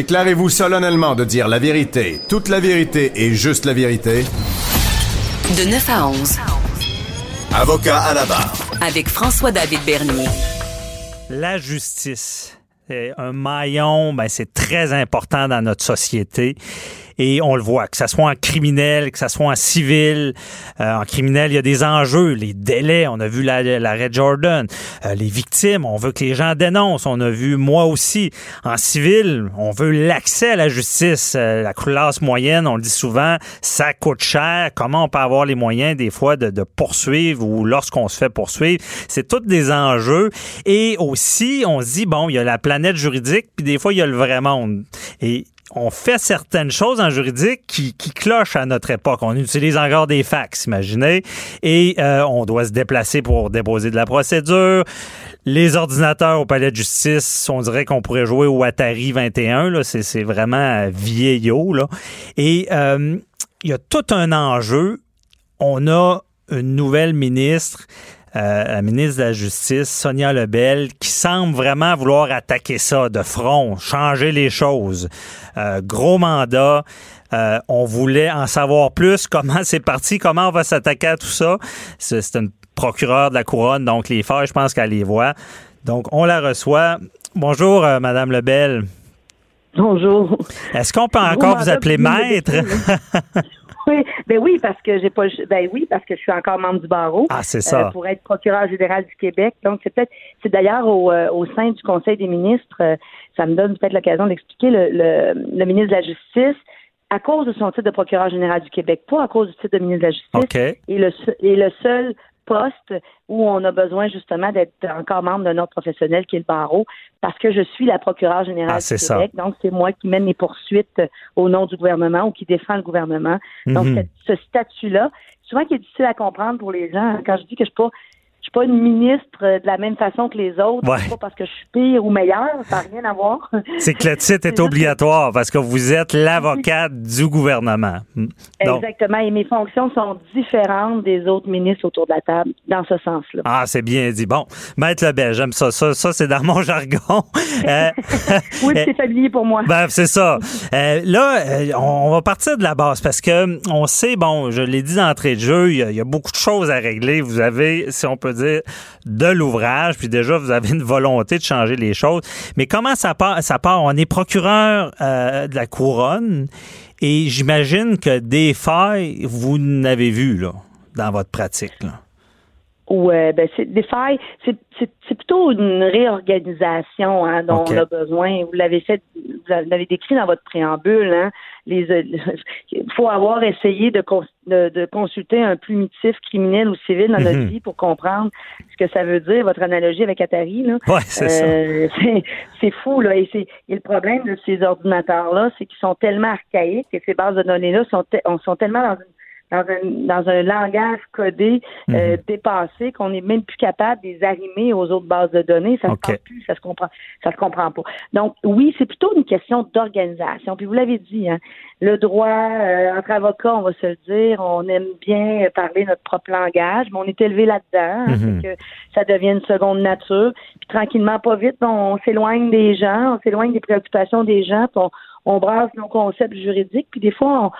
Déclarez-vous solennellement de dire la vérité, toute la vérité et juste la vérité. De 9 à 11. Avocat à la barre. Avec François-David Bernier. La justice. est Un maillon, ben, c'est très important dans notre société. Et on le voit, que ce soit en criminel, que ce soit en civil. Euh, en criminel, il y a des enjeux, les délais. On a vu l'arrêt la, Jordan. Euh, les victimes, on veut que les gens dénoncent. On a vu moi aussi. En civil, on veut l'accès à la justice. Euh, la classe moyenne, on le dit souvent, ça coûte cher. Comment on peut avoir les moyens des fois de, de poursuivre ou lorsqu'on se fait poursuivre? C'est tous des enjeux. Et aussi, on se dit, bon, il y a la planète juridique, puis des fois, il y a le vrai monde. Et on fait certaines choses en juridique qui, qui clochent à notre époque. On utilise encore des fax, imaginez, et euh, on doit se déplacer pour déposer de la procédure. Les ordinateurs au palais de justice, on dirait qu'on pourrait jouer au Atari 21. Là, c'est, c'est vraiment vieillot. Là. Et euh, il y a tout un enjeu. On a une nouvelle ministre euh, la ministre de la Justice, Sonia Lebel, qui semble vraiment vouloir attaquer ça de front, changer les choses. Euh, gros mandat. Euh, on voulait en savoir plus comment c'est parti, comment on va s'attaquer à tout ça? C'est, une procureure de la couronne, donc les faits, je pense qu'elle les voit. Donc, on la reçoit. Bonjour, euh, Madame Lebel. Bonjour. Est-ce qu'on peut encore vous appeler maître? Oui, ben oui, parce que j'ai pas ben oui, parce que je suis encore membre du barreau. Ah, c'est ça. euh, pour être procureur général du Québec. Donc c'est peut-être c'est d'ailleurs au, euh, au sein du Conseil des ministres, euh, ça me donne peut-être l'occasion d'expliquer le, le, le ministre de la Justice à cause de son titre de procureur général du Québec, pas à cause du titre de ministre de la Justice. OK. Et le, et le seul poste où on a besoin justement d'être encore membre d'un ordre professionnel qui est le barreau, parce que je suis la procureure générale Ah, du ça. Québec. Donc, c'est moi qui mène les poursuites euh, au nom du gouvernement ou qui défend le gouvernement. Donc, Mhm. ce statut-là, souvent qui est difficile à comprendre pour les gens. hein, Quand je dis que je suis pas je suis pas une ministre euh, de la même façon que les autres, Ouais. c'est pas parce que je suis pire ou meilleure, ça n'a rien à voir. C'est que le titre est obligatoire parce que vous êtes l'avocate du gouvernement. Hmm. Donc, Exactement. Et mes fonctions sont différentes des autres ministres autour de la table, dans ce sens-là. Ah, c'est bien dit. Bon, Maître Lebel, j'aime ça. Ça, ça c'est dans mon jargon. Euh, Oui, c'est familier pour moi. Ben, c'est ça. Euh, là, on on va partir de la base parce que hum, on sait, bon, je l'ai dit d'entrée de jeu, il y, a, il y a beaucoup de choses à régler. Vous avez, si on peut de l'ouvrage, puis déjà, vous avez une volonté de changer les choses. Mais comment ça part? Ça part, on est procureur euh, de la couronne et j'imagine que des failles, vous n'avez vu, dans votre pratique. Ouais, ben c'est des failles, c'est c'est c'est plutôt une réorganisation hein, dont on a besoin. Vous l'avez fait, vous l'avez décrit dans votre préambule. Hein, les, euh, il faut avoir essayé de, cons- de, de consulter un plumitif criminel ou civil dans notre Mhm. vie pour comprendre ce que ça veut dire. Votre analogie avec Atari, là. Ouais, c'est ça. Euh, c'est- c'est fou, là. Et, c'est- et le problème de ces ordinateurs-là, c'est qu'ils sont tellement archaïques et ces bases de données-là sont, te- on- sont tellement dans une dans un, dans un langage codé euh, dépassé qu'on n'est même plus capable de les arrimer aux autres bases de données. Ça OK. se passe plus, ça se comprend, ça se comprend pas. Donc oui, c'est plutôt une question d'organisation. Puis vous l'avez dit, hein, le droit euh, entre avocats, on va se le dire, on aime bien parler notre propre langage, mais on est élevé là-dedans, hein, Mhm. que ça devient une seconde nature. Puis tranquillement, pas vite, on, s'éloigne des gens, on s'éloigne des préoccupations des gens, puis on, on brasse nos concepts juridiques, puis des fois on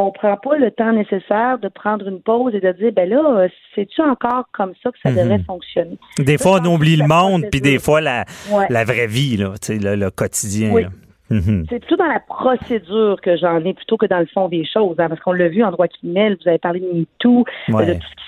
on prend pas le temps nécessaire de prendre une pause et de dire ben là, euh, c'est-tu encore comme ça que ça Mhm. devrait fonctionner? Des fois, on oublie le monde, puis des fois, la, Ouais. la vraie vie, là, tu sais, le, le quotidien. Oui. là. Mhm. C'est plutôt dans la procédure que j'en ai plutôt que dans le fond des choses, hein, parce qu'on l'a vu en droit criminel, vous avez parlé de MeToo, Ouais. de tout ce qui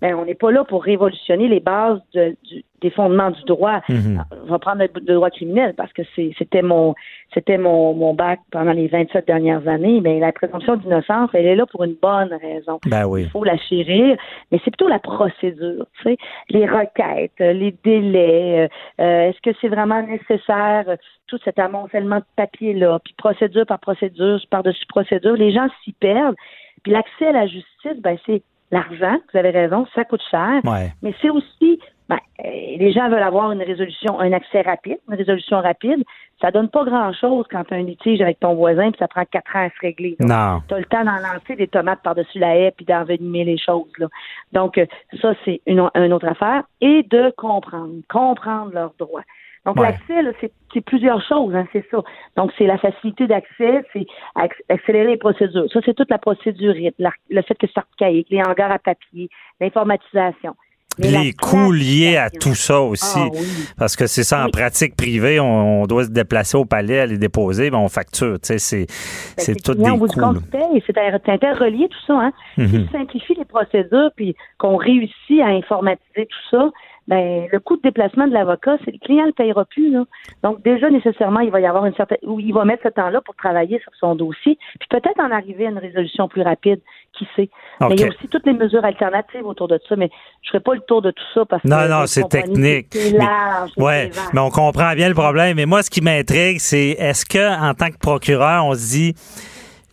ben, on n'est pas là pour révolutionner les bases de- du- des fondements du droit. Mhm. On va prendre le, le droit criminel parce que c'était mon c'était mon, mon bac pendant les 27 dernières années. Mais la présomption d'innocence, elle est là pour une bonne raison. Ben oui. Il faut la chérir, mais c'est plutôt la procédure, tu sais, les requêtes, les délais, euh, euh, est-ce que c'est vraiment nécessaire, tout cet amoncellement de papier-là, puis procédure par procédure, par-dessus procédure, les gens s'y perdent. Puis l'accès à la justice, ben c'est l'argent, vous avez raison, ça coûte cher, Ouais. mais c'est aussi, ben, euh, les gens veulent avoir une résolution, un accès rapide, une résolution rapide. Ça donne pas grand-chose quand tu as un litige avec ton voisin, puis ça prend quatre ans à se régler. Tu as le temps d'en lancer des tomates par-dessus la haie puis d'envenimer les choses. Là. Donc, euh, ça, c'est une, une autre affaire. Et de comprendre, comprendre leurs droits. Donc, Ouais. l'accès, c'est, plusieurs choses, hein, c'est ça. Donc, c'est la facilité d'accès, c'est acc- accélérer les procédures. Ça, c'est toute la procédure, le fait que c'est archaïque, les hangars à papier, l'informatisation. Mais la les coûts liés à tout ça aussi. Ah oui. Parce que c'est ça, en Oui. pratique privée, on, on doit se déplacer au palais, aller déposer, ben on facture. Tu sais, c'est, Ben, c'est tout des coûts. C'est inter- c'est interrelié tout ça. Hein? Mhm. Simplifie les procédures puis qu'on réussit à informatiser tout ça, ben le coût de déplacement de l'avocat, c'est le client ne le payera plus. Là. Donc déjà nécessairement, il va y avoir une certaine où il va mettre ce temps-là pour travailler sur son dossier, puis peut-être en arriver à une résolution plus rapide, qui sait. Mais il y a aussi toutes les mesures alternatives autour de ça, mais je ferai pas le tour de tout ça parce que Non, non, c'est technique. C'est Mais- large. c'est Ouais, mais on comprend bien le problème. Mais moi, ce qui m'intrigue, c'est est-ce que en tant que procureur, on se dit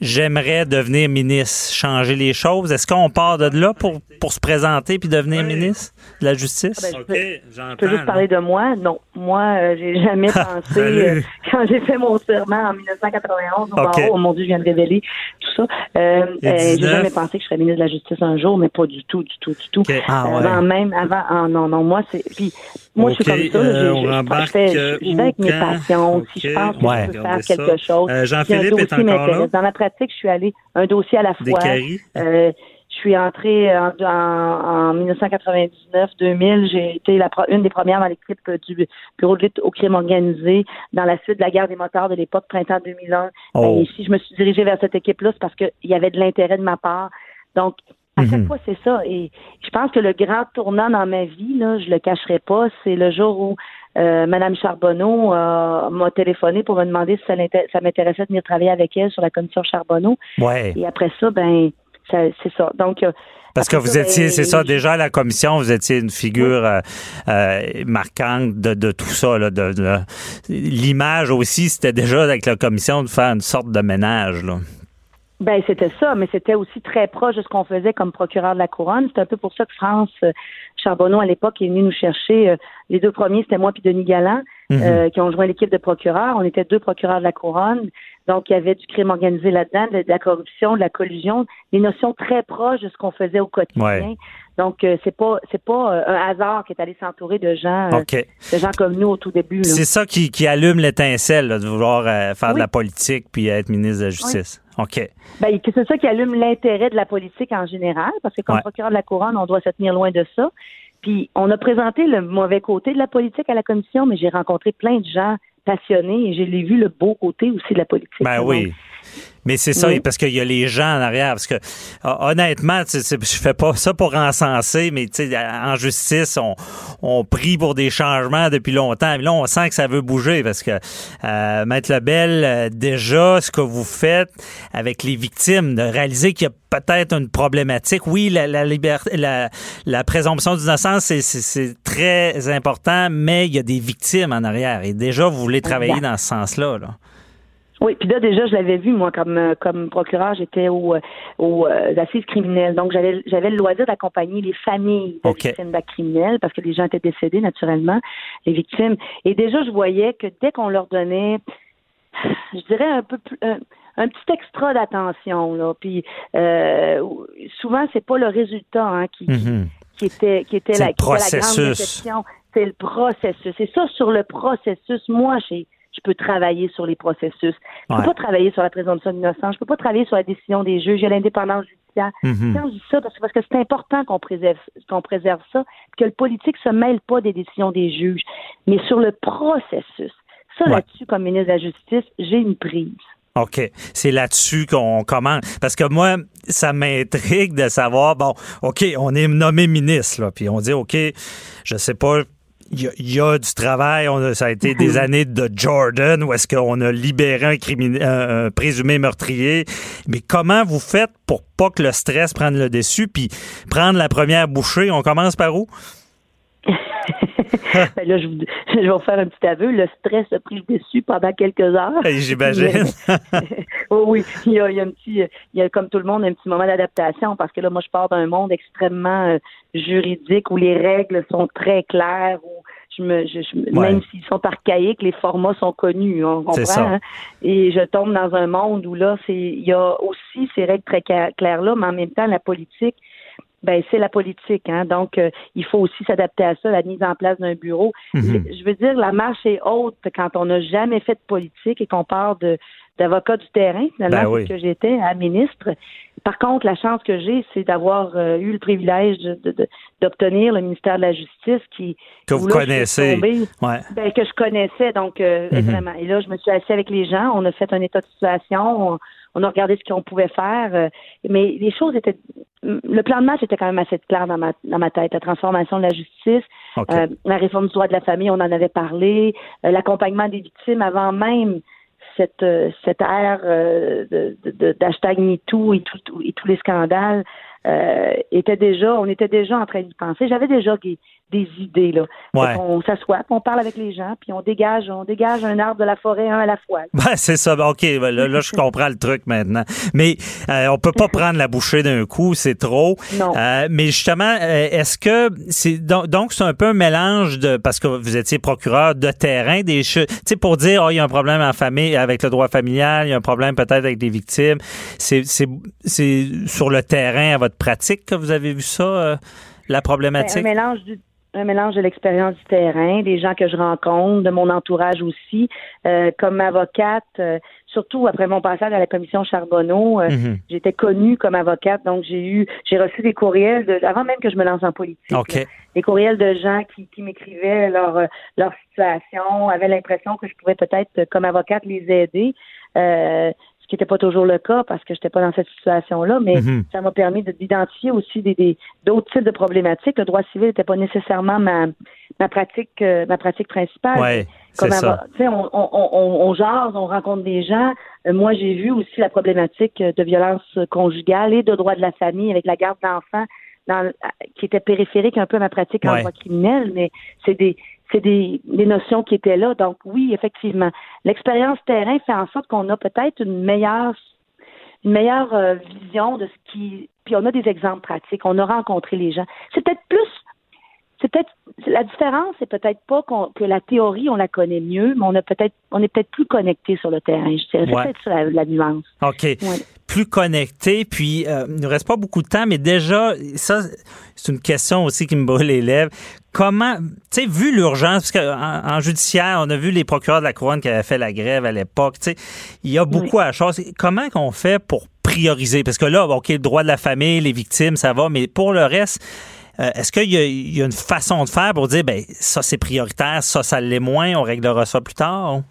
j'aimerais devenir ministre, changer les choses. Est-ce qu'on part de là pour, pour se présenter puis devenir ministre de la justice? Ah ben, Je peux juste parler de moi? Non, moi, euh, j'ai jamais pensé euh, quand j'ai fait mon serment en 1991 au Ok. barreau. Oh mon Dieu, je viens de révéler tout ça. Euh, euh, j'ai 19. jamais pensé que je serais ministre de la Justice un jour, mais pas du tout, du tout, du tout. Ah, ouais. Avant même, avant, ah, non, non, moi c'est. Puis moi, je suis comme ça. euh, je- fais, je, je vais avec mes passions. Si je pense que Ouais. je peux faire ça. quelque chose. Euh, Jean-Philippe est encore là. Dans ma pratique, je suis allée un dossier à la fois. Euh, je suis entrée en, en, en 1999-2000. J'ai été la, une des premières dans l'équipe euh, du bureau de lutte au crime organisé dans la suite de la guerre des moteurs de l'époque, printemps 2001. Oh. Ben, si je me suis dirigée vers cette équipe-là, c'est parce qu'il y avait de l'intérêt de ma part. Donc, à chaque Mhm. fois, c'est ça. Et je pense que le grand tournant dans ma vie, là, je le cacherai pas, c'est le jour où euh, Madame Charbonneau euh, m'a téléphoné pour me demander si ça, m'intéressait de venir travailler avec elle sur la commission Charbonneau. Ouais. Et après ça, ben, ça, c'est ça. Donc, euh, Parce que vous étiez, ben, c'est ça, déjà à la commission, vous étiez une figure euh, euh, marquante de, de tout ça. Là, de, de- L'image aussi, c'était déjà avec la commission de faire une sorte de ménage. Là. Ben, c'était ça, mais c'était aussi très proche de ce qu'on faisait comme procureur de la couronne. C'est un peu pour ça que France euh, Charbonneau, à l'époque, est venu nous chercher. euh, les deux premiers, c'était moi puis Denis Galland, Mhm. euh, qui ont joint l'équipe de procureurs. On était deux procureurs de la couronne. Donc, il y avait du crime organisé là-dedans, de, de la corruption, de la collusion, des notions très proches de ce qu'on faisait au quotidien. Ouais. Donc, euh, c'est pas c'est pas euh, un hasard qui est allé s'entourer de gens euh, de gens comme nous au tout début. C'est ça qui, qui allume l'étincelle, de vouloir faire de la politique puis être ministre de la Justice. OK. Ben, c'est ça qui allume l'intérêt de la politique en général, parce que comme Ouais. procureur de la couronne, on doit se tenir loin de ça. Puis on a présenté le mauvais côté de la politique à la commission, mais j'ai rencontré plein de gens passionnés et j'ai vu le beau côté aussi de la politique. Ben oui. Mais c'est ça, Oui. parce qu'il y a les gens en arrière. Parce que hon- honnêtement, tu sais, je fais pas ça pour encenser, mais tu sais, en justice, on, on prie pour des changements depuis longtemps. Mais là, on sent que ça veut bouger parce que euh, Maître Lebel, euh, déjà, ce que vous faites avec les victimes, de réaliser qu'il y a peut-être une problématique. Oui, la, la liberté, la, la présomption d'innocence, c'est, c'est, c'est très important, mais il y a des victimes en arrière. Et déjà, vous voulez travailler dans ce sens-là. Là. Oui, puis là déjà je l'avais vu moi comme euh, comme procureur, j'étais au, euh, aux euh, assises criminelles, donc j'avais j'avais le loisir d'accompagner les familles de OK. victimes d'actes criminels parce que les gens étaient décédés naturellement, les victimes. Et déjà je voyais que dès qu'on leur donnait, je dirais un peu plus un, un petit extra d'attention là, puis euh, souvent c'est pas le résultat hein, qui, qui- Mhm. qui était qui était la, qui était la grande déception. C'est le processus. C'est ça sur le processus. Moi, j'ai je peux travailler sur les processus. Je Ouais. peux pas travailler sur la présomption d'innocence. Je peux pas travailler sur la décision des juges. Il y a l'indépendance judiciaire. Mhm. Quand je dis ça, parce que parce que c'est important qu'on préserve qu'on préserve ça, que le politique se mêle pas des décisions des juges, mais sur le processus. Ça Ouais. là-dessus, comme ministre de la Justice, j'ai une prise. OK. C'est là-dessus qu'on commence. Parce que moi, ça m'intrigue de savoir, bon, OK, on est nommé ministre, là, puis on dit, OK, je sais pas, il y, a du travail. On ça a été des années de Jordan où est-ce qu'on a libéré un, présumé meurtrier. Mais comment vous faites pour pas que le stress prenne le dessus, puis prendre la première bouchée? On commence par où? ben là, je, vais vous faire un petit aveu. Le stress a pris le dessus pendant quelques heures. J'imagine. oh, oui, il y, a, un petit, il y a comme tout le monde un petit moment d'adaptation parce que là, moi, je pars d'un monde extrêmement euh, juridique où les règles sont très claires, où je me, je, même s'ils sont archaïques, les formats sont connus, on comprend. Hein? Et je tombe dans un monde où là, c'est, il y a aussi ces règles très claires là, mais en même temps, la politique ben c'est la politique, hein. Donc euh, il faut aussi s'adapter à ça, la mise en place d'un bureau. Mhm. Je veux dire, la marche est haute quand on n'a jamais fait de politique et qu'on part de d'avocat du terrain, finalement, ben que j'étais à ministre. Par contre, la chance que j'ai, c'est d'avoir euh, eu le privilège d'obtenir le ministère de la Justice qui que vous connaissez, ben, que je connaissais donc euh, mhm. vraiment. Et là, je me suis assis avec les gens, on a fait un état de situation, on, a regardé ce qu'on pouvait faire, mais les choses étaient le plan de match était quand même assez clair dans ma, dans ma tête. La transformation de la justice, euh, la réforme du droit de la famille, on en avait parlé, euh, l'accompagnement des victimes avant même cette, euh, cette ère de, de, d'hashtag MeToo et, tout, et tous les scandales. Était déjà, on était déjà en train d'y penser. J'avais déjà des idées là. On s'assoit, on parle avec les gens, puis on dégage, on dégage un arbre de la forêt un à la fois. Ben, c'est ça. Ben, ok, ben, là, je comprends le truc maintenant. Mais euh, on peut pas prendre la bouchée d'un coup, c'est trop. Non. Euh, mais justement, euh, est-ce que c'est donc c'est un peu un mélange de parce que vous étiez procureur de terrain des tu sais pour dire oh il y a un problème en famille avec le droit familial, il y a un problème peut-être avec des victimes. C'est c'est c'est sur le terrain à votre pratique que vous avez vu ça la problématique? Ben, un mélange du un mélange de l'expérience du terrain, des gens que je rencontre, de mon entourage aussi. Euh, comme avocate, euh, surtout après mon passage à la commission Charbonneau, euh, mhm. j'étais connue comme avocate, donc j'ai eu, j'ai reçu des courriels de, avant même que je me lance en politique. des courriels de gens qui, qui m'écrivaient leur leur situation, avaient l'impression que je pourrais peut-être comme avocate les aider. Euh, qui n'était pas toujours le cas parce que je n'étais pas dans cette situation-là, mais mhm. ça m'a permis d'identifier aussi des, d'autres types de problématiques. Le droit civil n'était pas nécessairement ma, ma pratique euh, ma pratique principale. Ouais, c'est ça. On, on, on, on jase, on rencontre des gens. Euh, moi, j'ai vu aussi la problématique de violence conjugale et de droit de la famille avec la garde d'enfants dans, qui était périphérique un peu à ma pratique en droit criminel, mais c'est des c'est des, des, notions qui étaient là. Donc oui, effectivement, l'expérience terrain fait en sorte qu'on a peut-être une meilleure une meilleure euh, vision de ce qui puis on a des exemples pratiques, on a rencontré les gens. C'est peut-être plus c'est peut-être la différence, c'est peut-être pas que la théorie on la connaît mieux, mais on a peut-être on est peut-être plus connecté sur le terrain. Je dirais peut-être ça la, nuance. Ok. Plus connecté, puis euh, il ne reste pas beaucoup de temps, mais déjà ça c'est une question aussi qui me brûle les lèvres. Comment, tu sais, vu l'urgence, parce qu'en en judiciaire, on a vu les procureurs de la couronne qui avaient fait la grève à l'époque, tu sais, il y a beaucoup à chose. Comment qu'on fait pour prioriser? Parce que là, OK, le droit de la famille, les victimes, ça va, mais pour le reste, euh, est-ce qu'il y, a une façon de faire pour dire, ben ça c'est prioritaire, ça ça l'est moins, on réglera ça plus tard?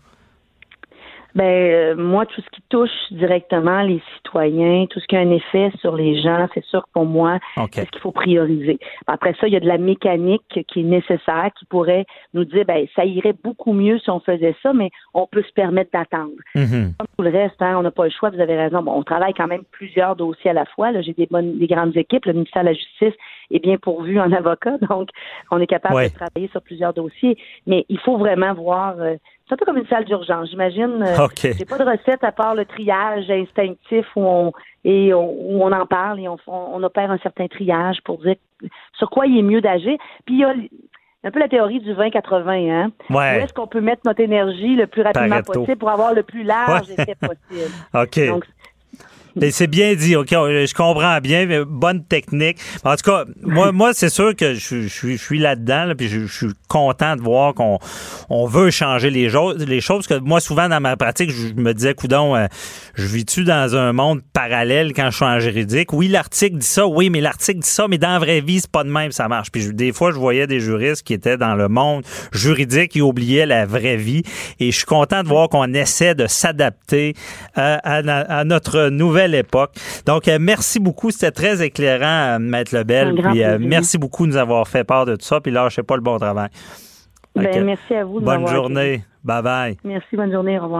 Ben euh, moi, tout ce qui touche directement les citoyens, tout ce qui a un effet sur les gens, c'est sûr pour moi, c'est ce qu'il faut prioriser. Après ça, il y a de la mécanique qui est nécessaire, qui pourrait nous dire, ben ça irait beaucoup mieux si on faisait ça, mais on peut se permettre d'attendre. Mm-hmm. Comme tout le reste, hein, on n'a pas le choix. Vous avez raison. Bon, on travaille quand même plusieurs dossiers à la fois. Là, j'ai des bonnes, des grandes équipes. Le ministère de la Justice est bien pourvu en avocat, donc on est capable de travailler sur plusieurs dossiers. Mais il faut vraiment voir. Euh, c'est un peu comme une salle d'urgence. J'imagine. Euh, J'ai pas de recette à part le triage instinctif où on et où on en parle et on, on, opère un certain triage pour dire sur quoi il est mieux d'agir. Puis il y a un peu la théorie du 20-80, hein? Où est-ce qu'on peut mettre notre énergie le plus rapidement possible pour avoir le plus large effet possible? OK. Ben, c'est bien dit, OK, je comprends bien, mais bonne technique. En tout cas, moi, moi c'est sûr que je, je, suis là-dedans, là, puis je, je, suis content de voir qu'on on veut changer les, les choses. que moi, souvent, dans ma pratique, je me disais, coudon, euh, je vis-tu dans un monde parallèle quand je suis en juridique? Oui, l'article dit ça, oui, mais l'article dit ça, mais dans la vraie vie, c'est pas de même, ça marche. Puis des fois, je voyais des juristes qui étaient dans le monde juridique et oubliaient la vraie vie. Et je suis content de voir qu'on essaie de s'adapter à, à, notre nouvelle époque. Donc, euh, merci beaucoup. C'était très éclairant, euh, Maître Lebel. Puis, euh, merci beaucoup de nous avoir fait part de tout ça. Puis là, je sais pas le bon travail. Ben, merci à vous. bonne journée. Bye bye. Merci, bonne journée. Au revoir.